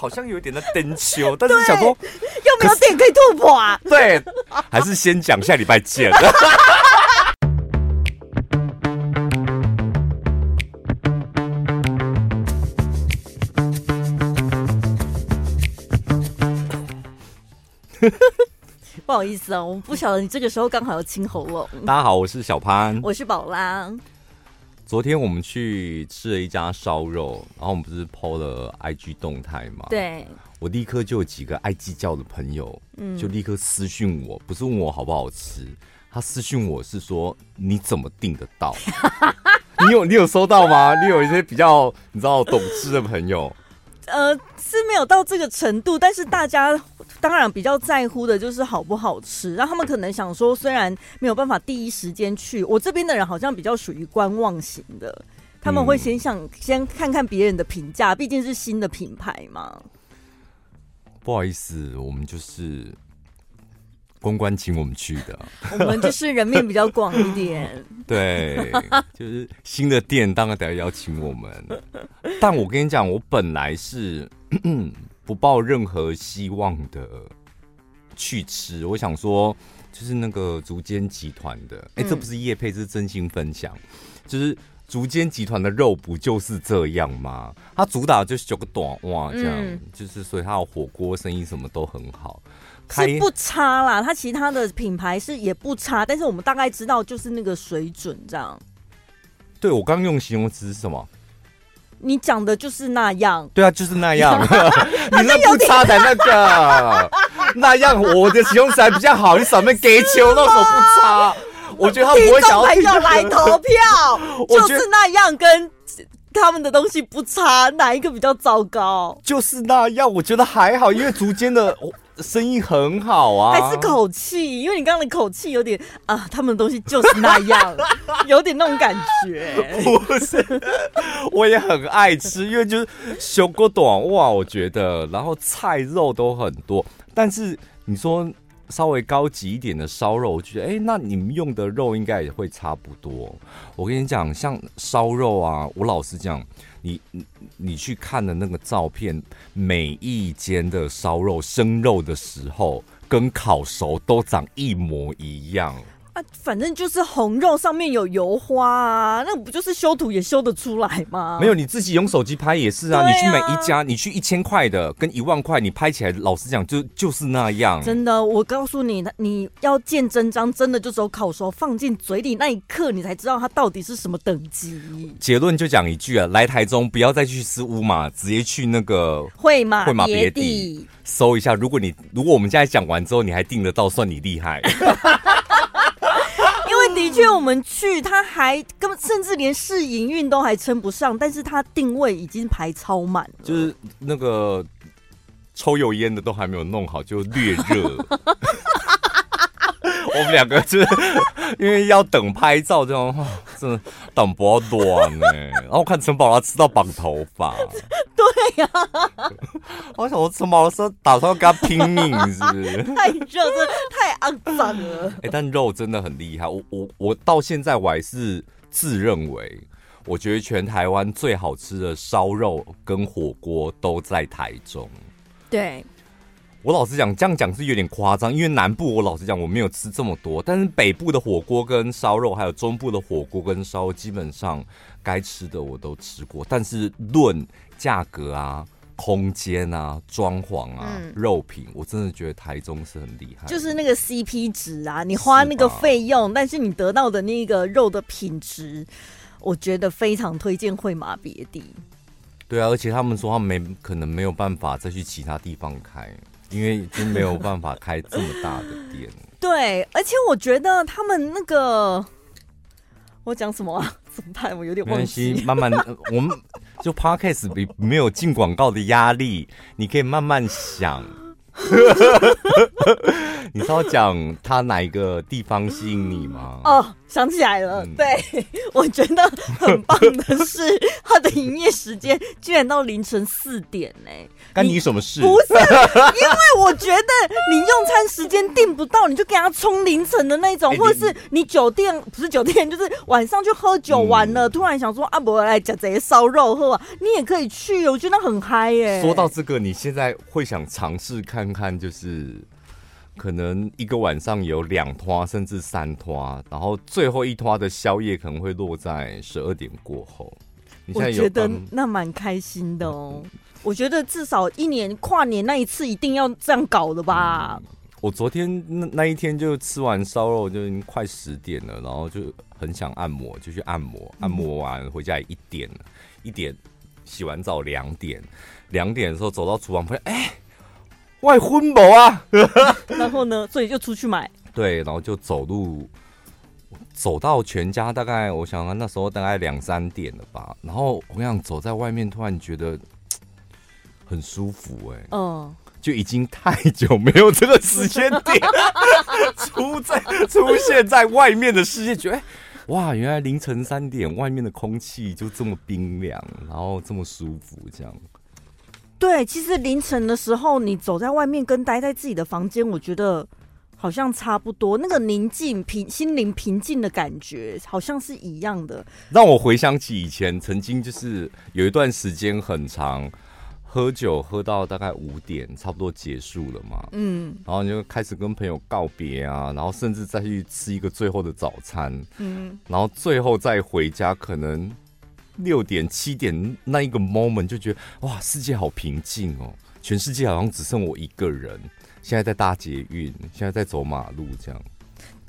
好像有一点在登秋，但是想说又没有点可以突破啊？对，还是先讲下礼拜见。不好意思啊，我们不晓得你这个时候刚好要清喉咙。大家好，我是小潘，我是宝拉。昨天我们去吃了一家烧肉，然后我们不是 PO 了 IG 动态吗？对，我立刻就有几个爱计较的朋友，嗯，就立刻私讯我，不是问我好不好吃，他私讯我是说你怎么订得到？你有你有收到吗？你有一些比较你知道懂吃的朋友。呃，是没有到这个程度，但是大家当然比较在乎的就是好不好吃。然后他们可能想说，虽然没有办法第一时间去，我这边的人好像比较属于观望型的，他们会先想、嗯、先看看别人的评价，毕竟是新的品牌嘛。不好意思，我们就是。公关请我们去的，我们就是人面比较广一点。对，就是新的店当然得要邀请我们。但我跟你讲，我本来是 不抱任何希望的去吃。我想说，就是那个竹间集团的，哎、欸，这不是叶配，这是真心分享。就是竹间集团的肉不就是这样吗？它主打就是九个短哇，这样、嗯、就是，所以它的火锅生意什么都很好。是不差啦，它其他的品牌是也不差，但是我们大概知道就是那个水准这样。对，我刚用形容词是什么？你讲的就是那样。对啊，就是那样。你那不差的那个那样，我的形容词还比较好。你少面给球那时候不差，我觉得他不会想要听众来投票，就是那样跟他们的东西不差，哪一个比较糟糕？就是那样，我觉得还好，因为逐渐的。生意很好啊，还是口气？因为你刚刚的口气有点啊，他们的东西就是那样，有点那种感觉。不是，我也很爱吃，因为就是修过短哇，我觉得，然后菜肉都很多。但是你说稍微高级一点的烧肉，我觉得哎、欸，那你们用的肉应该也会差不多。我跟你讲，像烧肉啊，我老实讲。你你你去看的那个照片，每一间的烧肉生肉的时候，跟烤熟都长一模一样。啊，反正就是红肉上面有油花啊，那不就是修图也修得出来吗？没有，你自己用手机拍也是啊。啊你去每一家，你去一千块的跟一万块，你拍起来，老实讲就就是那样。真的，我告诉你，你要见真章，真的就只有烤熟放进嘴里那一刻，你才知道它到底是什么等级。结论就讲一句啊，来台中不要再去吃乌马，直接去那个会马会马别地搜一下。如果你如果我们现在讲完之后你还订得到，算你厉害。的确，我们去，他还根本甚至连试营运都还称不上，但是他定位已经排超满了，就是那个抽油烟的都还没有弄好，就略热。我们两个就是因为要等拍照，这样真的等不短呢。然后看陈宝拉吃到绑头发，对呀、啊，我想我陈宝拉说打算要跟他拼命，是不是？太热，真的太肮脏了。哎、欸，但肉真的很厉害。我我我到现在我还是自认为，我觉得全台湾最好吃的烧肉跟火锅都在台中。对。我老实讲，这样讲是有点夸张，因为南部我老实讲我没有吃这么多，但是北部的火锅跟烧肉，还有中部的火锅跟烧，基本上该吃的我都吃过。但是论价格啊、空间啊、装潢啊、嗯、肉品，我真的觉得台中是很厉害。就是那个 CP 值啊，你花那个费用，但是你得到的那个肉的品质，我觉得非常推荐会马别地。对啊，而且他们说他们没可能没有办法再去其他地方开。因为已经没有办法开这么大的店。对，而且我觉得他们那个，我讲什么啊？怎么办？我有点忘记。慢慢，我们就 Podcast 比没有进广告的压力，你可以慢慢想。你知道讲他哪一个地方吸引你吗？哦，想起来了，嗯、对，我觉得很棒的是，他的营业时间居然到凌晨四点呢。干你什么事？不是，因为我觉得你用餐时间订不到，你就给他冲凌晨的那种，或者是你酒店不是酒店，就是晚上去喝酒完了，嗯、突然想说啊，我来讲这些烧肉喝啊，你也可以去，我觉得很嗨耶。说到这个，你现在会想尝试看看，就是可能一个晚上有两拖甚至三拖，然后最后一拖的宵夜可能会落在十二点过后。你现在有我觉得那蛮开心的哦。嗯我觉得至少一年跨年那一次一定要这样搞的吧。嗯、我昨天那那一天就吃完烧肉就已经快十点了，然后就很想按摩，就去按摩。按摩完回家也一点，一点洗完澡两点，两点的时候走到厨房发现，哎，外婚宝啊！然后呢，所以就出去买。对，然后就走路走到全家，大概我想那时候大概两三点了吧。然后我想走在外面，突然觉得。很舒服哎、欸，嗯，就已经太久没有这个时间点 出在出现在外面的世界，觉得、欸、哇，原来凌晨三点外面的空气就这么冰凉，然后这么舒服，这样。对，其实凌晨的时候你走在外面跟待在自己的房间，我觉得好像差不多，那个宁静平心灵平静的感觉好像是一样的。让我回想起以前曾经就是有一段时间很长。喝酒喝到大概五点，差不多结束了嘛。嗯，然后你就开始跟朋友告别啊，然后甚至再去吃一个最后的早餐。嗯，然后最后再回家，可能六点七点那一个 moment 就觉得哇，世界好平静哦，全世界好像只剩我一个人。现在在搭捷运，现在在走马路，这样。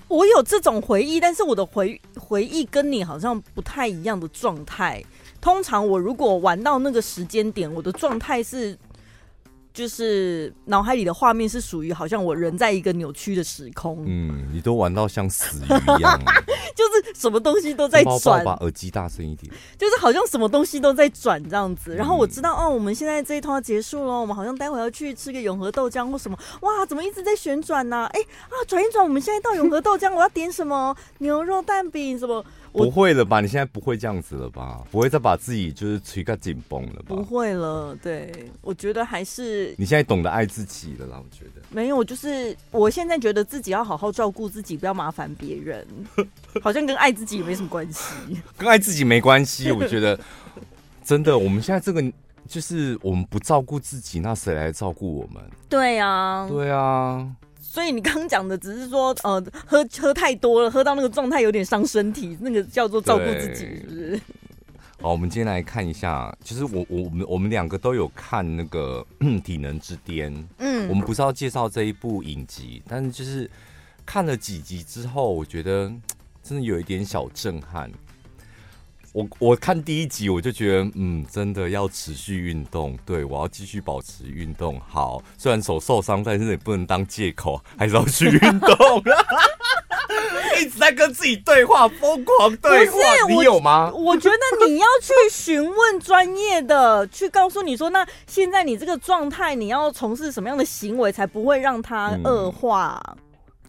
我有这种回忆，但是我的回回忆跟你好像不太一样的状态。通常我如果玩到那个时间点，我的状态是。就是脑海里的画面是属于好像我人在一个扭曲的时空。嗯，你都玩到像死鱼一样，就是什么东西都在转。把耳机大声一点。就是好像什么东西都在转这样子。然后我知道，哦，我们现在这一通要结束了，我们好像待会要去吃个永和豆浆或什么。哇，怎么一直在旋转呢？哎啊，转一转，我们现在到永和豆浆，我要点什么？牛肉蛋饼什么？不会了吧？你现在不会这样子了吧？不会再把自己就是捶个紧绷了吧？不会了。对，我觉得还是。你现在懂得爱自己了啦，我觉得没有，就是我现在觉得自己要好好照顾自己，不要麻烦别人，好像跟爱自己也没什么关系，跟爱自己没关系。我觉得真的，我们现在这个就是我们不照顾自己，那谁来照顾我们？对啊，对啊。所以你刚刚讲的只是说，呃，喝喝太多了，喝到那个状态有点伤身体，那个叫做照顾自己，是不是？好，我们今天来看一下，其实我我们我们两个都有看那个《体能之巅》，嗯，我们不是要介绍这一部影集，但是就是看了几集之后，我觉得真的有一点小震撼。我我看第一集我就觉得，嗯，真的要持续运动，对，我要继续保持运动。好，虽然手受伤，但是也不能当借口，还是要去运动。一直在跟自己对话，疯狂对话。你有吗？我觉得你要去询问专业的，去告诉你说，那现在你这个状态，你要从事什么样的行为，才不会让它恶化？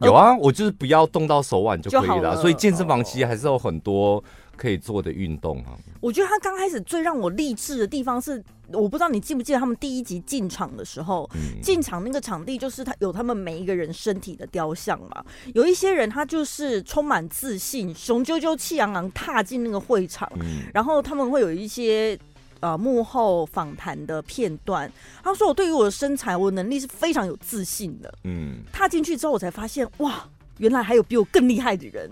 嗯，有啊，我就是不要动到手腕就可以了。所以健身房其实还是有很多。可以做的运动啊，我觉得他刚开始最让我励志的地方是，我不知道你记不记得他们第一集进场的时候，进场那个场地就是他有他们每一个人身体的雕像嘛，有一些人他就是充满自信，雄赳赳气昂昂踏进那个会场，然后他们会有一些呃幕后访谈的片段，他说我对于我的身材，我的能力是非常有自信的，嗯，踏进去之后我才发现哇，原来还有比我更厉害的人。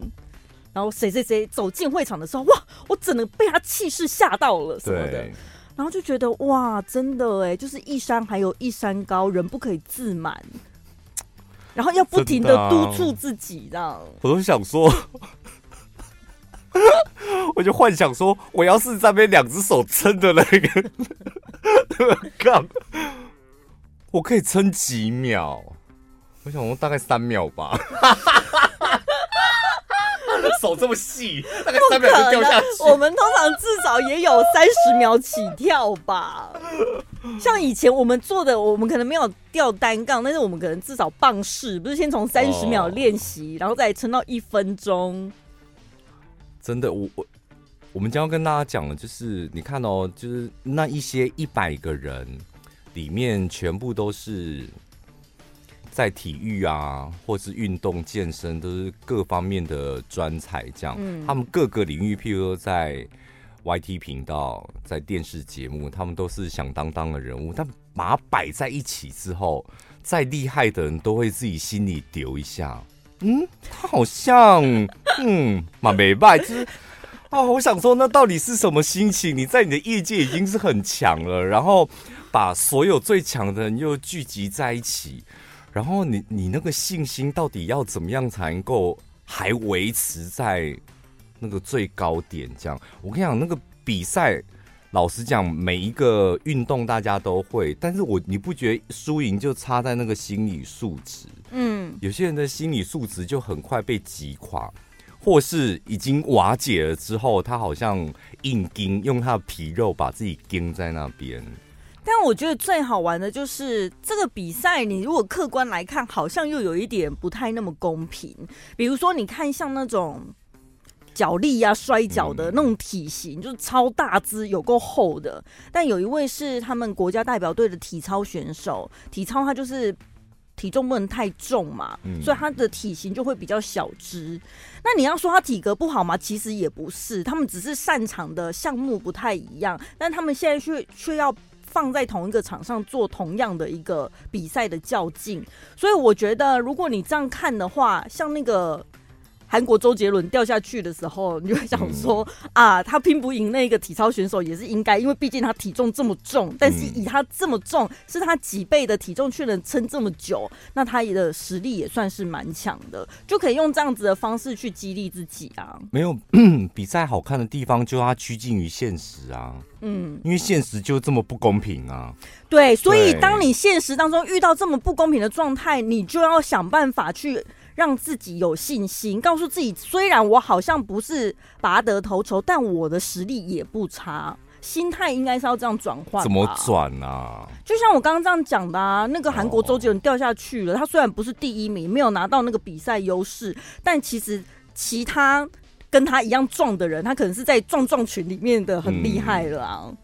然后谁谁谁走进会场的时候，哇！我真的被他气势吓到了什么的，对然后就觉得哇，真的哎，就是一山还有一山高，人不可以自满，然后要不停的督促自己，这样、啊。我都想说，我就幻想说，我要是在那边两只手撑的 那个杠，我可以撑几秒？我想说大概三秒吧。手这么细，大概三秒就掉下去。我们通常至少也有三十秒起跳吧。像以前我们做的，我们可能没有吊单杠，但是我们可能至少棒式，不是先从三十秒练习，哦、然后再撑到一分钟。真的，我我我们将要跟大家讲的，就是你看哦，就是那一些一百个人里面，全部都是在体育啊，或是运动健身，都是各方面的专才。这样，嗯、他们各个领域，譬如说在。YT 频道在电视节目，他们都是响当当的人物，但把它摆在一起之后，再厉害的人都会自己心里丢一下，嗯，他好像，嗯，蛮没败，就是啊，我想说，那到底是什么心情？你在你的业界已经是很强了，然后把所有最强的人又聚集在一起，然后你你那个信心到底要怎么样才能够还维持在？那个最高点，这样我跟你讲，那个比赛，老实讲，每一个运动大家都会，但是我你不觉得输赢就差在那个心理素质？嗯，有些人的心理素质就很快被击垮，或是已经瓦解了之后，他好像硬钉，用他的皮肉把自己钉在那边。但我觉得最好玩的就是这个比赛，你如果客观来看，好像又有一点不太那么公平。比如说，你看像那种。脚力呀、啊，摔跤的那种体型，就是超大只，有够厚的。但有一位是他们国家代表队的体操选手，体操他就是体重不能太重嘛，所以他的体型就会比较小只。那你要说他体格不好吗？其实也不是，他们只是擅长的项目不太一样，但他们现在却却要放在同一个场上做同样的一个比赛的较劲。所以我觉得，如果你这样看的话，像那个。韩国周杰伦掉下去的时候，你就会想说、嗯、啊，他拼不赢那个体操选手也是应该，因为毕竟他体重这么重，但是以他这么重，是他几倍的体重却能撑这么久，那他的实力也算是蛮强的，就可以用这样子的方式去激励自己啊。没有 比赛好看的地方，就他趋近于现实啊。嗯，因为现实就这么不公平啊。对，所以当你现实当中遇到这么不公平的状态，你就要想办法去。让自己有信心，告诉自己，虽然我好像不是拔得头筹，但我的实力也不差。心态应该是要这样转换。怎么转啊？就像我刚刚这样讲的啊，那个韩国周杰伦掉下去了，他虽然不是第一名，没有拿到那个比赛优势，但其实其他跟他一样壮的人，他可能是在壮壮群里面的很厉害了啊。嗯、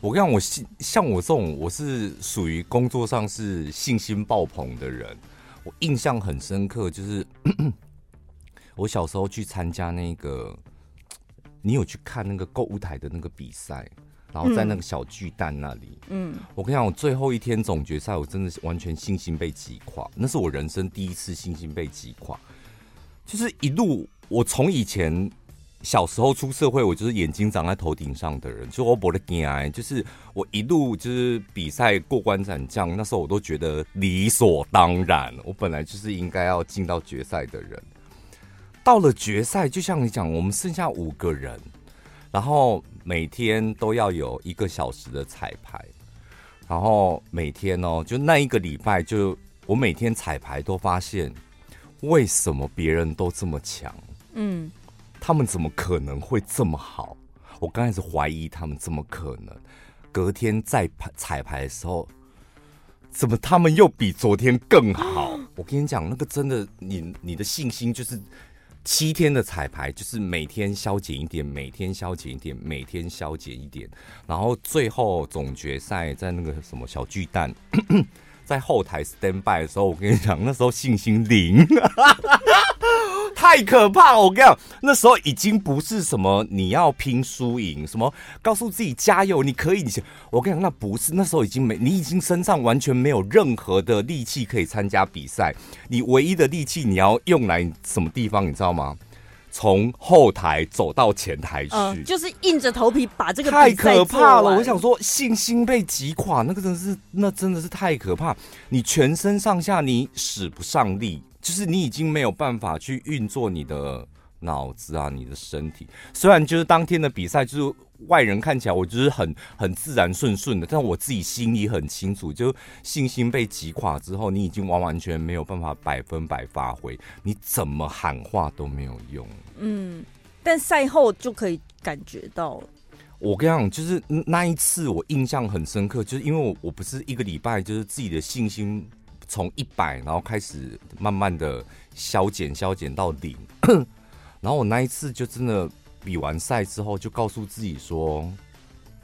我跟你讲，我信像我这种，我是属于工作上是信心爆棚的人。我印象很深刻，就是 我小时候去参加那个，你有去看那个购物台的那个比赛，然后在那个小巨蛋那里，嗯，我跟你讲，我最后一天总决赛，我真的是完全信心被击垮，那是我人生第一次信心被击垮，就是一路我从以前。小时候出社会，我就是眼睛长在头顶上的人，就我不的惊，就是我一路就是比赛过关斩将，那时候我都觉得理所当然，我本来就是应该要进到决赛的人。到了决赛，就像你讲，我们剩下五个人，然后每天都要有一个小时的彩排，然后每天哦，就那一个礼拜，就我每天彩排都发现，为什么别人都这么强？嗯。他们怎么可能会这么好？我刚开始怀疑他们怎么可能。隔天再排彩排的时候，怎么他们又比昨天更好？我跟你讲，那个真的，你你的信心就是七天的彩排，就是每天消减一点，每天消减一点，每天消减一点，然后最后总决赛在那个什么小巨蛋，在后台 stand by 的时候，我跟你讲，那时候信心零。太可怕了！我跟你讲，那时候已经不是什么你要拼输赢，什么告诉自己加油，你可以。你我跟你讲，那不是那时候已经没，你已经身上完全没有任何的力气可以参加比赛。你唯一的力气你要用来什么地方？你知道吗？从后台走到前台去，呃、就是硬着头皮把这个太可怕了。我想说，信心被击垮，那个真的是，那真的是太可怕。你全身上下你使不上力。就是你已经没有办法去运作你的脑子啊，你的身体。虽然就是当天的比赛，就是外人看起来我就是很很自然顺顺的，但我自己心里很清楚，就信心被击垮之后，你已经完完全没有办法百分百发挥，你怎么喊话都没有用。嗯，但赛后就可以感觉到。我跟你讲，就是那一次我印象很深刻，就是因为我我不是一个礼拜，就是自己的信心从一百，然后开始慢慢的消减消减到零，然后我那一次就真的比完赛之后，就告诉自己说，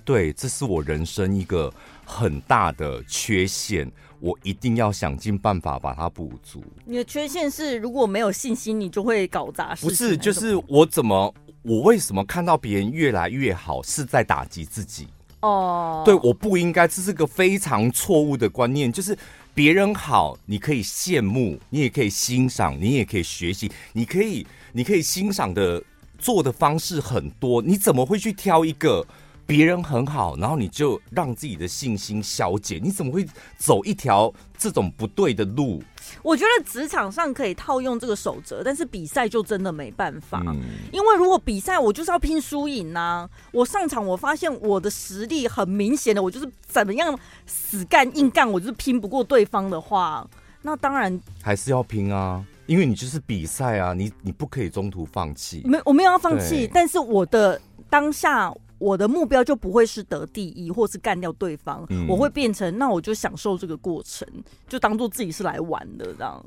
对，这是我人生一个很大的缺陷，我一定要想尽办法把它补足。你的缺陷是如果没有信心，你就会搞砸事。不是，就是我怎么，我为什么看到别人越来越好，是在打击自己？哦，对，我不应该，这是个非常错误的观念。就是别人好，你可以羡慕，你也可以欣赏，你也可以学习，你可以，你可以欣赏的做的方式很多，你怎么会去挑一个？别人很好，然后你就让自己的信心消减，你怎么会走一条这种不对的路？我觉得职场上可以套用这个守则，但是比赛就真的没办法。嗯、因为如果比赛我就是要拼输赢呐，我上场我发现我的实力很明显的，我就是怎么样死干硬干，我就是拼不过对方的话，那当然还是要拼啊，因为你就是比赛啊，你你不可以中途放弃。没，我没有要放弃，但是我的当下。我的目标就不会是得第一，或是干掉对方，嗯、我会变成那我就享受这个过程，就当做自己是来玩的这样。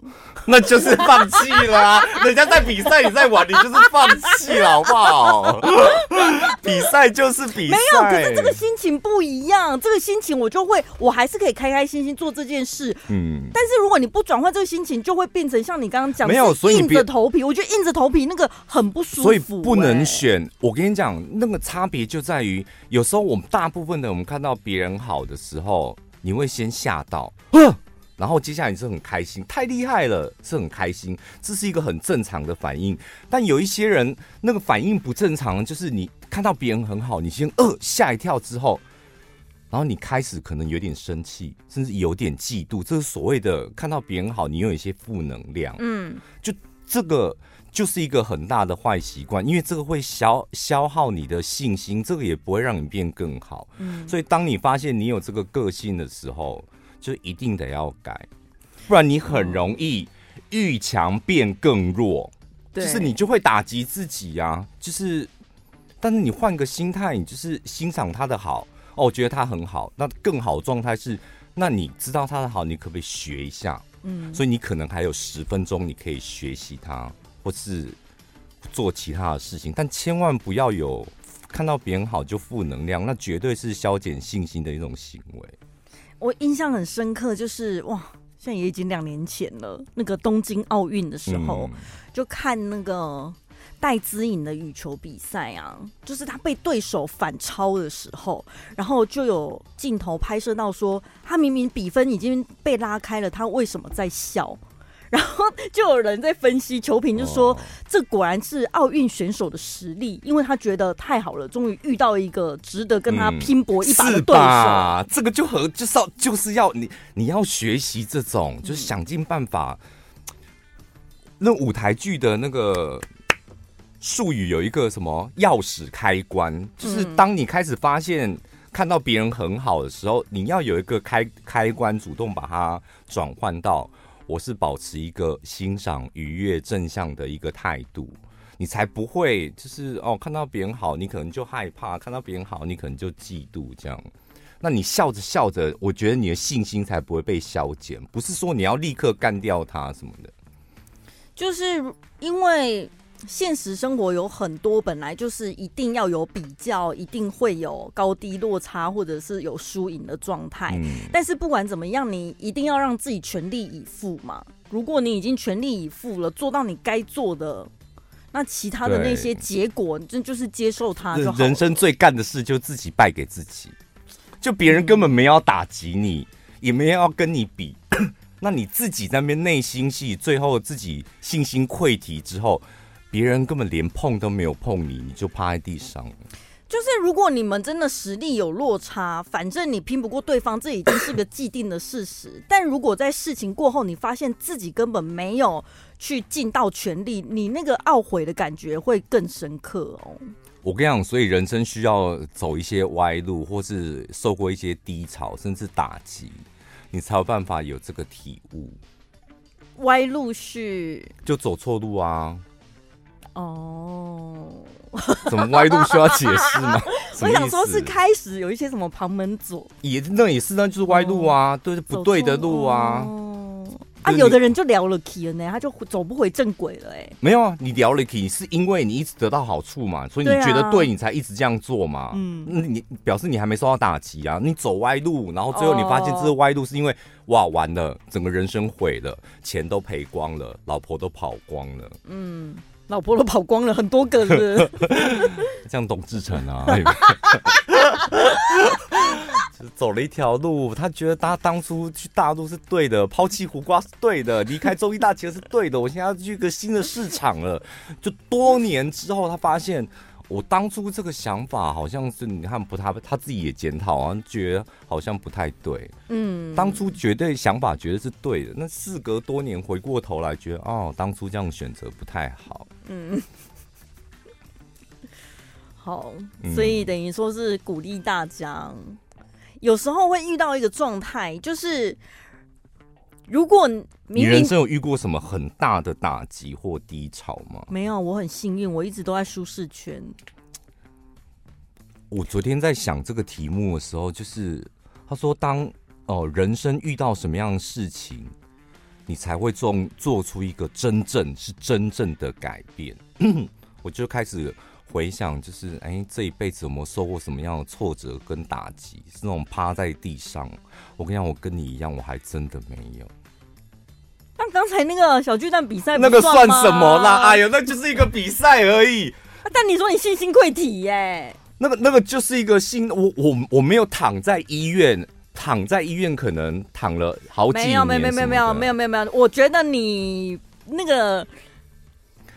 那就是放弃了啊！人家在比赛，你在玩，你就是放弃了，好不好？比赛就是比赛，没有，可是这个心情不一样。这个心情我就会，我还是可以开开心心做这件事。嗯，但是如果你不转换这个心情，就会变成像你刚刚讲，没有，所以硬着头皮。我觉得硬着头皮那个很不舒服，所以不能选。我跟你讲，那个差别就。在于有时候我们大部分的我们看到别人好的时候，你会先吓到，然后接下来你是很开心，太厉害了，是很开心，这是一个很正常的反应。但有一些人那个反应不正常，就是你看到别人很好，你先呃吓一跳之后，然后你开始可能有点生气，甚至有点嫉妒，这是所谓的看到别人好，你有一些负能量，嗯，就这个。就是一个很大的坏习惯，因为这个会消消耗你的信心，这个也不会让你变更好。嗯，所以当你发现你有这个个性的时候，就一定得要改，不然你很容易遇强变更弱。就是你就会打击自己呀、啊。就是，但是你换个心态，你就是欣赏他的好哦，我觉得他很好。那更好的状态是，那你知道他的好，你可不可以学一下？嗯，所以你可能还有十分钟，你可以学习它。或是做其他的事情，但千万不要有看到别人好就负能量，那绝对是消减信心的一种行为。我印象很深刻，就是哇，现在也已经两年前了，那个东京奥运的时候，嗯、就看那个戴资颖的羽球比赛啊，就是他被对手反超的时候，然后就有镜头拍摄到说，他明明比分已经被拉开了，他为什么在笑？然后就有人在分析，球评就说：“这果然是奥运选手的实力，因为他觉得太好了，终于遇到一个值得跟他拼搏一把的对手。嗯”这个就和就是要就是要你你要学习这种，就是想尽办法。那舞台剧的那个术语有一个什么钥匙开关，就是当你开始发现看到别人很好的时候，你要有一个开开关，主动把它转换到。我是保持一个欣赏、愉悦、正向的一个态度，你才不会就是哦，看到别人好，你可能就害怕；看到别人好，你可能就嫉妒。这样，那你笑着笑着，我觉得你的信心才不会被消减。不是说你要立刻干掉他什么的，就是因为。现实生活有很多本来就是一定要有比较，一定会有高低落差，或者是有输赢的状态。嗯。但是不管怎么样，你一定要让自己全力以赴嘛。如果你已经全力以赴了，做到你该做的，那其他的那些结果，这就是接受它就好。人生最干的事就自己败给自己，就别人根本没有要打击你，嗯，也没有要跟你比，那你自己在那边内心戏，最后自己信心溃堤之后。别人根本连碰都没有碰你，你就趴在地上。就是如果你们真的实力有落差，反正你拼不过对方，这已经是个既定的事实。但如果在事情过后，你发现自己根本没有去尽到全力，你那个懊悔的感觉会更深刻哦。我跟你讲，所以人生需要走一些歪路，或是受过一些低潮，甚至打击，你才有办法有这个体悟。歪路是？就走错路啊。哦，怎么歪路需要解释吗？我想说是开始有一些什么旁门左，也那也是，那就是歪路啊，对、哦，不对的路啊。啊，有的人就聊了 key 了呢，他就走不回正轨了哎。没有啊，你聊了 key 是因为你一直得到好处嘛，所以你觉得对你才一直这样做嘛。嗯，那你表示你还没受到打击啊，你走歪路，然后最后你发现这个歪路是因为、哦、哇完了，整个人生毁了，钱都赔光了，老婆都跑光了。嗯，老婆都跑光了，很多个是。像董志成啊。走了一条路，他觉得他当初去大陆是对的，抛弃胡瓜是对的，离开综艺大企鹅是对的。我现在要去一个新的市场了。就多年之后，他发现我当初这个想法好像是你看不太，他自己也检讨啊，觉得好像不太对。嗯，当初绝对想法觉得是对的，那事隔多年回过头来，觉得哦，当初这样选择不太好。嗯，好，所以等于说是鼓励大家。有时候会遇到一个状态，就是如果明明你人生有遇过什么很大的打击或低潮吗？没有，我很幸运，我一直都在舒适圈。我昨天在想这个题目的时候，就是他说当，哦人生遇到什么样的事情，你才会做做出一个真正是真正的改变。我就开始。回想就是，哎、欸，这一辈子有没有受过什么样的挫折跟打击？是那种趴在地上。我跟你讲，我跟你一样，我还真的没有。那刚才那个小巨蛋比赛，那个算什么啦？哎呦，那就是一个比赛而已。但你说你信心溃体耶？那个那个就是一个心，我我我没有躺在医院，躺在医院，可能躺了好几年。没有，没有，没有，没有，没有，没有，没有。我觉得你那个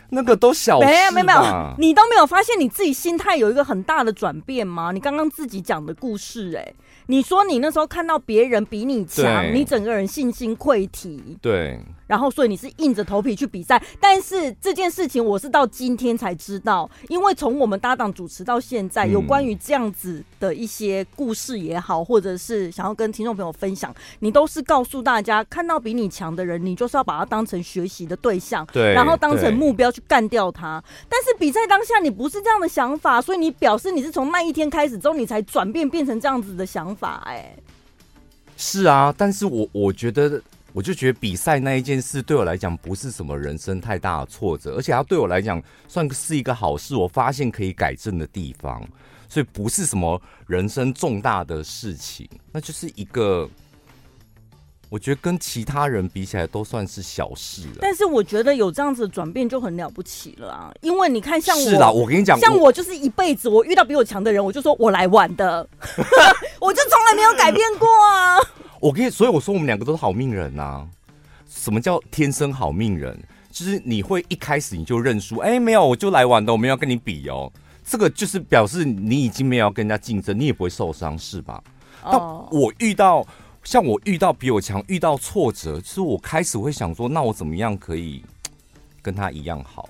那个都小，没有，没有，没有，你都没有发现你自己心态有一个很大的转变吗？你刚刚自己讲的故事，哎，你说你那时候看到别人比你强，你整个人信心溃体，对。然后，所以你是硬着头皮去比赛，但是这件事情我是到今天才知道，因为从我们搭档主持到现在，有关于这样子的一些故事也好，或者是想要跟听众朋友分享，你都是告诉大家，看到比你强的人，你就是要把他当成学习的对象，对，然后当成目标去干掉他。但是比赛当下你不是这样的想法，所以你表示你是从那一天开始之后，你才转变变成这样子的想法，哎，是啊，但是我我觉得。我就觉得比赛那一件事对我来讲不是什么人生太大的挫折，而且它对我来讲算是一个好事。我发现可以改正的地方，所以不是什么人生重大的事情，那就是一个我觉得跟其他人比起来都算是小事了。但是我觉得有这样子的转变就很了不起了啊！因为你看，像我，是啦，我跟你讲，像我就是一辈子，我遇到比我强的人，我就说我来玩的，我就从来没有改变过啊。我跟你，所以我说我们两个都是好命人呐、啊。什么叫天生好命人？就是你会一开始你就认输，哎，没有，我就来玩的，我没有跟你比哦。这个就是表示你已经没有要跟人家竞争，你也不会受伤，是吧？那、oh. 我遇到像我遇到比我强，遇到挫折，就是我开始会想说，那我怎么样可以跟他一样好？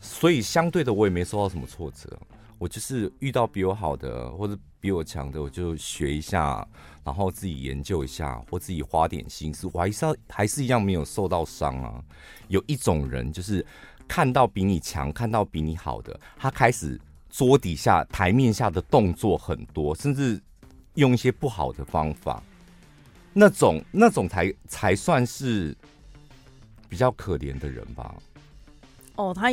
所以相对的，我也没受到什么挫折。我就是遇到比我好的或者比我强的，我就学一下，然后自己研究一下，或自己花点心思，我还是要还是一样没有受到伤啊。有一种人就是看到比你强、看到比你好的，他开始桌底下、台面下的动作很多，甚至用一些不好的方法，那种那种才才算是比较可怜的人吧。哦，他。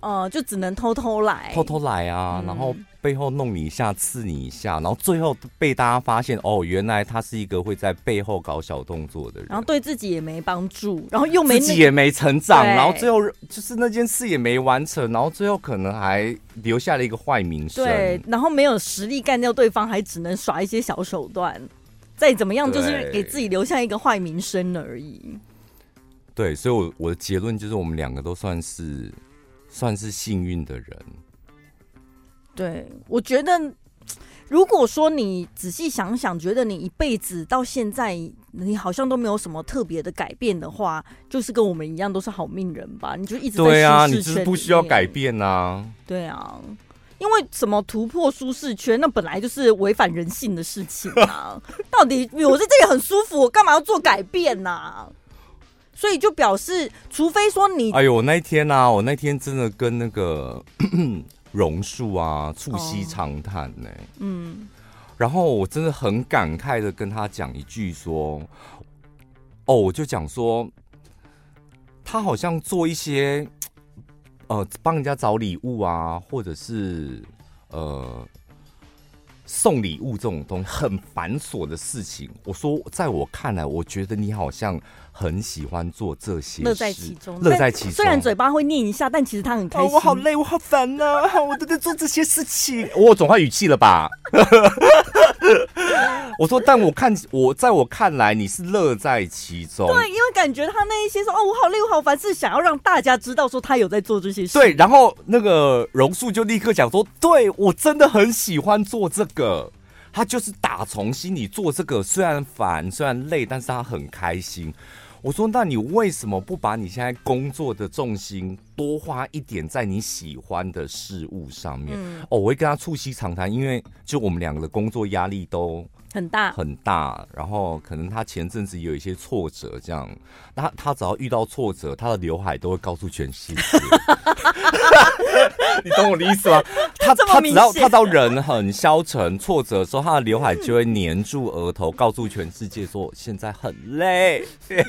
呃，就只能偷偷来，偷偷来啊，嗯、然后背后弄你一下，刺你一下，然后最后被大家发现，哦，原来他是一个会在背后搞小动作的人，然后对自己也没帮助，然后又没、自己也没成长，然后最后就是那件事也没完成，然后最后可能还留下了一个坏名声，对，然后没有实力干掉对方，还只能耍一些小手段，再怎么样就是给自己留下一个坏名声而已。对，所以我，我我的结论就是，我们两个都算是。算是幸运的人。对，我觉得，如果说你仔细想想，觉得你一辈子到现在，你好像都没有什么特别的改变的话，就是跟我们一样都是好命人吧？你就一直在对啊，你就是不需要改变啊。对啊，因为什么突破舒适圈，那本来就是违反人性的事情啊。到底我在这里很舒服，我干嘛要做改变呢、啊？所以就表示，除非说你，哎呦，我那一天啊，我那天真的跟那个 榕树啊促膝长谈呢，嗯，然后我真的很感慨的跟他讲一句说，哦，我就讲说，他好像做一些，呃，帮人家找礼物啊，或者是呃。送礼物这种东西很繁琐的事情，我说，在我看来，我觉得你好像很喜欢做这些，乐在其中，乐在其中。虽然嘴巴会念一下，但其实他很开心。哦、我好累，我好烦啊！我都在做这些事情，我转换语气了吧？我说，但我看我在我看来，你是乐在其中。对，因为感觉他那一些说哦，我好累，我好烦，是想要让大家知道说他有在做这些事。对，然后那个榕树就立刻讲说，对我真的很喜欢做这个。他就是打从心里做这个，虽然烦，虽然累，但是他很开心。我说，那你为什么不把你现在工作的重心多花一点在你喜欢的事物上面？嗯、哦，我会跟他促膝长谈，因为就我们两个的工作压力都。很大很大，然后可能他前阵子有一些挫折，这样，他他只要遇到挫折，他的刘海都会告诉全世界。你懂我的意思吗？他他只要他到人很消沉、挫折的时候，他的刘海就会黏住额头，告诉全世界说现在很累。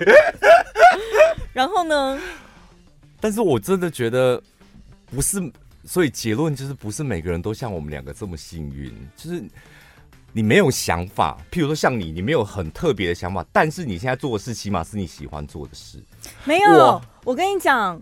然后呢？但是我真的觉得不是，所以结论就是不是每个人都像我们两个这么幸运，就是。你没有想法，譬如说像你，你没有很特别的想法，但是你现在做的事起码是你喜欢做的事。没有，我，我跟你讲，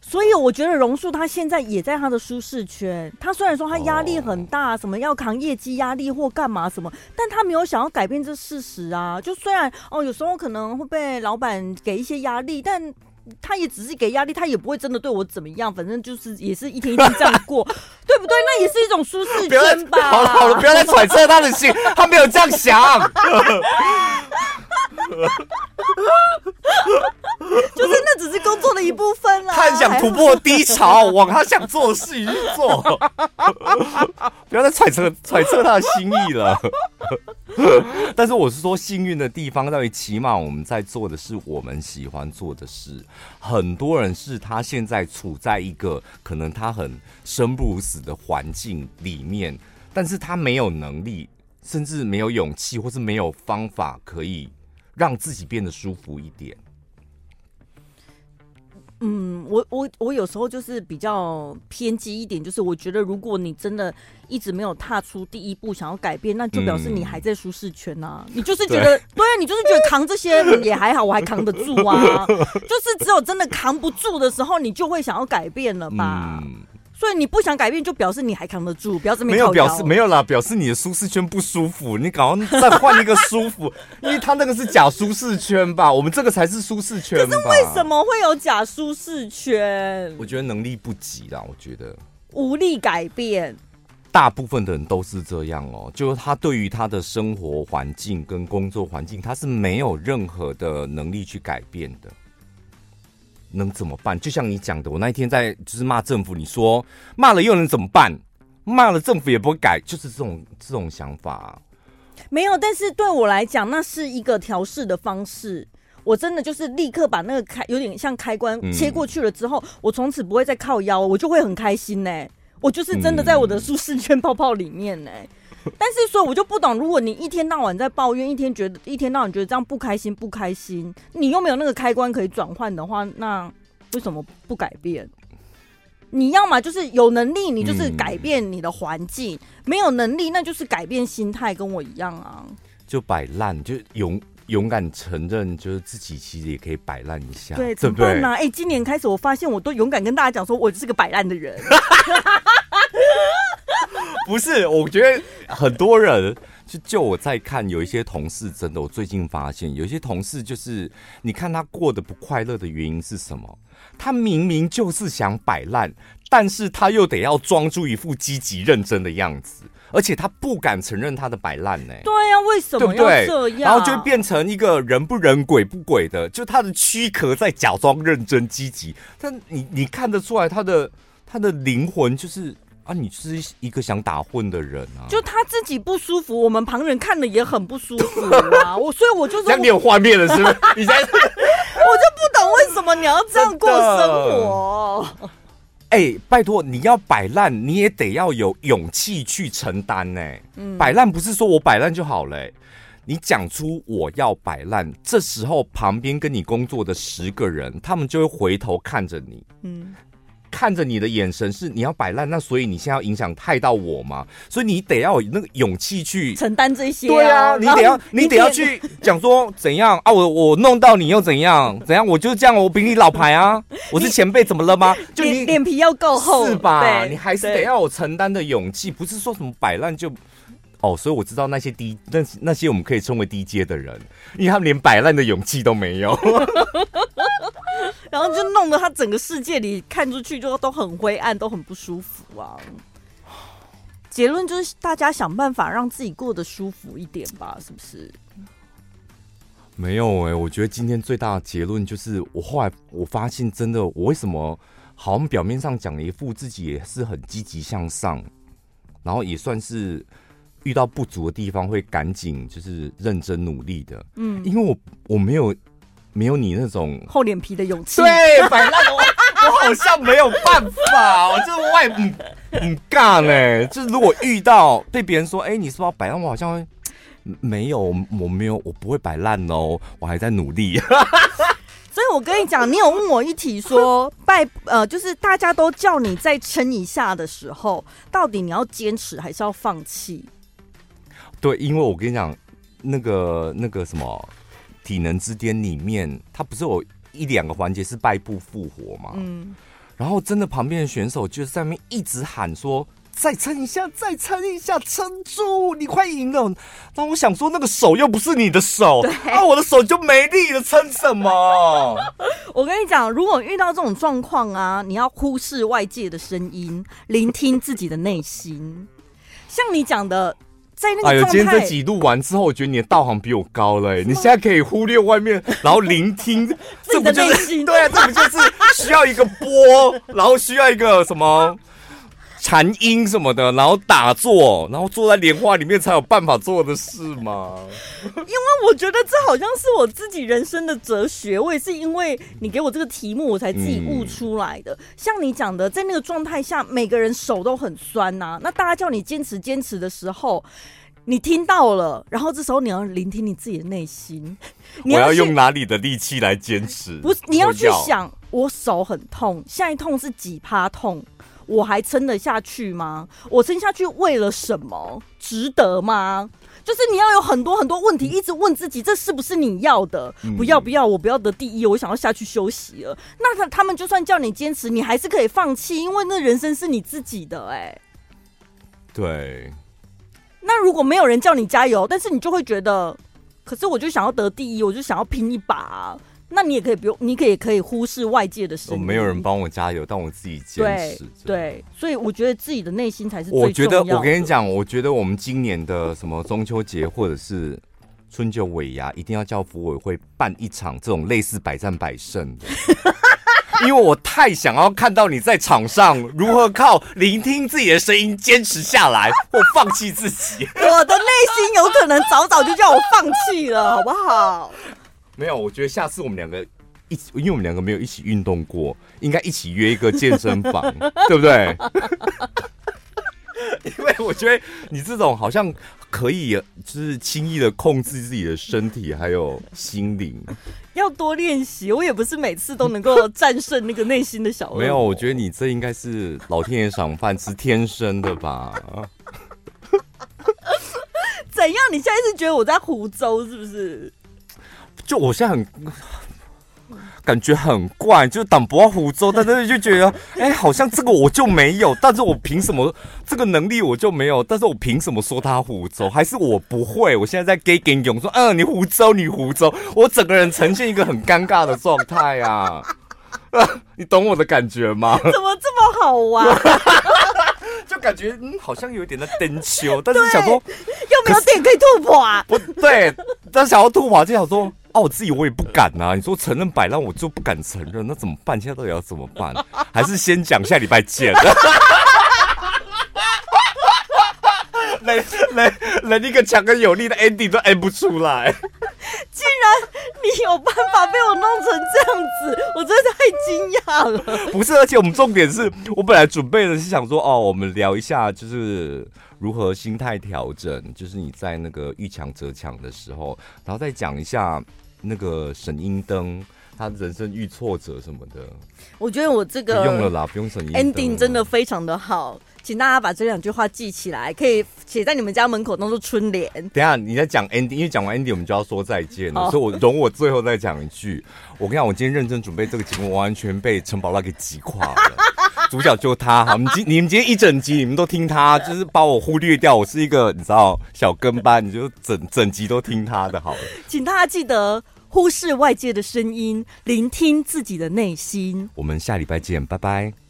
所以我觉得榕树他现在也在他的舒适圈。他虽然说他压力很大，什么要扛业绩压力或干嘛什么，但他没有想要改变这事实啊。就虽然哦，有时候可能会被老板给一些压力，但。他也只是给压力，他也不会真的对我怎么样，反正就是也是一天一天这样过，对不对？那也是一种舒适圈吧。好了好了，不要再揣测他的心，他没有这样想。就是那只是工作的一部分啦。他很想突破低潮，往他想做的事情去做。不要再揣测揣测他的心意了。但是我是说，幸运的地方在于，起码我们在做的是我们喜欢做的事。很多人是他现在处在一个可能他很生不如死的环境里面，但是他没有能力，甚至没有勇气，或是没有方法可以。让自己变得舒服一点。嗯，我我我有时候就是比较偏激一点，就是我觉得如果你真的一直没有踏出第一步，想要改变，那就表示你还在舒适圈呐、啊。嗯、你就是觉得，对，啊，你就是觉得扛这些也还好，我还扛得住啊。就是只有真的扛不住的时候，你就会想要改变了吧。嗯所以你不想改变，就表示你还扛得住，表示没，没有表示没有啦，表示你的舒适圈不舒服，你赶快再换一个舒服，因为他那个是假舒适圈吧，我们这个才是舒适圈。可是为什么会有假舒适圈？我觉得能力不及啦，我觉得无力改变。大部分的人都是这样哦，就是他对于他的生活环境跟工作环境，他是没有任何的能力去改变的。能怎么办？就像你讲的，我那一天在就是骂政府，你说骂了又能怎么办？骂了政府也不会改，就是这种这种想法啊。没有，但是对我来讲，那是一个调试的方式。我真的就是立刻把那个开，有点像开关切过去了之后，嗯、我从此不会再靠腰，我就会很开心呢。我就是真的在我的舒适圈泡泡里面呢。嗯 但是，所以我就不懂，如果你一天到晚在抱怨，一天觉得一天到晚觉得这样不开心，不开心，你又没有那个开关可以转换的话，那为什么不改变？你要么就是有能力，你就是改变你的环境；嗯、没有能力，那就是改变心态，跟我一样啊。就摆烂，就勇勇敢承认，就是自己其实也可以摆烂一下，对，怎么办呢？哎、欸，今年开始，我发现我都勇敢跟大家讲，说我是个摆烂的人。不是，我觉得很多人就就我在看，有一些同事真的，我最近发现有一些同事就是，你看他过得不快乐的原因是什么？他明明就是想摆烂，但是他又得要装出一副积极认真的样子，而且他不敢承认他的摆烂呢。对呀、啊，为什么要这样？然后就变成一个人不人鬼不鬼的，就他的躯壳在假装认真积极，但你你看得出来他的他的灵魂就是。啊，你是一个想打混的人啊！就他自己不舒服，我们旁人看了也很不舒服啊！我所以，我就是像你有画面了，是不是？你在，我就不懂为什么你要这样过生活？哎、欸，拜托，你要摆烂，你也得要有勇气去承担呢。嗯，摆烂不是说我摆烂就好了、欸。你讲出我要摆烂，这时候旁边跟你工作的十个人，他们就会回头看着你。嗯。看着你的眼神是你要摆烂，那所以你现在要影响害到我吗？所以你得要有那个勇气去承担这些、啊。对啊，你得要你，得要去讲说怎样啊？我我弄到你又怎样？怎样？我就是这样，我比你老牌啊！我是前辈，怎么了吗？就你脸皮要够厚是吧？你还是得要有承担的勇气，不是说什么摆烂就哦。所以我知道那些低那那些我们可以称为低阶的人，因为他们连摆烂的勇气都没有。然后就弄得他整个世界里看出去就都很灰暗，都很不舒服啊。结论就是大家想办法让自己过得舒服一点吧，是不是？没有哎、欸，我觉得今天最大的结论就是，我后来我发现，真的，我为什么好像表面上讲了一副自己也是很积极向上，然后也算是遇到不足的地方会赶紧就是认真努力的，嗯，因为我我没有。没有你那种厚脸皮的勇气。对，摆烂我 我好像没有办法，我就是外嗯很尬呢。就是如果遇到被别人说，哎、欸，你是不是要摆烂？我好像会没有，我没有，我不会摆烂哦，我还在努力。所以我跟你讲，你有问我一题说，拜呃，就是大家都叫你再撑一下的时候，到底你要坚持还是要放弃？对，因为我跟你讲，那个那个什么。体能之巅里面，他不是有一两个环节是败部复活吗？嗯，然后真的旁边的选手就在那边一直喊说：“再撑一下，再撑一下，撑住，你快赢了。”那我想说，那个手又不是你的手，啊，我的手就没力了，撑什么？我跟你讲，如果遇到这种状况啊，你要忽视外界的声音，聆听自己的内心。像你讲的。哎呦，今天这几度完之后，我觉得你的道行比我高了。哎，你现在可以忽略外面，然后聆听，这不就是对啊？这不就是需要一个波，然后需要一个什么禅音什么的，然后打坐，然后坐在莲花里面才有办法做的事吗？因为我觉得这好像是我自己人生的哲学。我也是因为你给我这个题目，我才自己悟出来的。嗯、像你讲的，在那个状态下，每个人手都很酸呐、啊。那大家叫你坚持坚持的时候。你听到了，然后这时候你要聆听你自己的内心。你要我要用哪里的力气来坚持？不是，你要去想，我手很痛，下一痛是几趴痛？我还撑得下去吗？我撑下去为了什么？值得吗？就是你要有很多很多问题，一直问自己，这是不是你要的？不要不要，我不要得第一，我想要下去休息了。那他他们就算叫你坚持，你还是可以放弃，因为那人生是你自己的。哎，对。那如果没有人叫你加油，但是你就会觉得，可是我就想要得第一，我就想要拼一把啊。那你也可以不用，你可以可以忽视外界的声音。没有人帮我加油，但我自己坚持。对，所以我觉得自己的内心才是最重要的。我觉得，我跟你讲，我觉得我们今年的什么中秋节或者是春酒尾牙，一定要叫服委会办一场这种类似百战百胜的。因为我太想要看到你在场上如何靠聆听自己的声音坚持下来，或放弃自己。我的内心有可能早早就叫我放弃了，好不好？没有，我觉得下次我们两个一起，因为我们两个没有一起运动过，应该一起约一个健身房，对不对？因为我觉得你这种好像可以，就是轻易的控制自己的身体还有心灵。要多练习，我也不是每次都能够战胜那个内心的小。没有，我觉得你这应该是老天爷赏饭吃天生的吧？怎样？你现在是觉得我在胡诌是不是？就我现在很。感觉很怪，就是挡不到湖州，但是就觉得，哎、欸，好像这个我就没有，但是我凭什么这个能力我就没有？但是我凭什么说他湖州？还是我不会？我现在在给给勇说，嗯，你湖州，你湖州，我整个人呈现一个很尴尬的状态啊，啊！你懂我的感觉吗？怎么这么好玩？就感觉嗯，好像有点在登秋，但是想说有没有点可以突破啊？不对，但想要突破就想说。哦、啊，我自己我也不敢呐、啊。你说承认摆烂，我就不敢承认，那怎么办？现在到底要怎么办？还是先讲下礼拜见。连连连一个强而有力的 ending 都 end 不出来，竟然你有办法被我弄成这样子？我真的太惊讶了。不是，而且我们重点是我本来准备的是想说，哦，我们聊一下就是如何心态调整，就是你在那个遇强则强的时候，然后再讲一下那个沈英灯。他人生遇挫折什么的，我觉得我这个不用了啦，不用省 ending 真的非常的好，请大家把这两句话记起来，可以写在你们家门口当做春联。等一下你在讲 ending，因为讲完 ending 我们就要说再见了，所以我容我最后再讲一句。我跟你讲，我今天认真准备这个节目，完全被陈宝拉给击垮了。主角就他，哈，你今你们今天一整集你们都听他，就是把我忽略掉。我是一个你知道小跟班，你就整整集都听他的好了。请大家记得。忽视外界的声音，聆听自己的内心。我们下礼拜见，拜拜。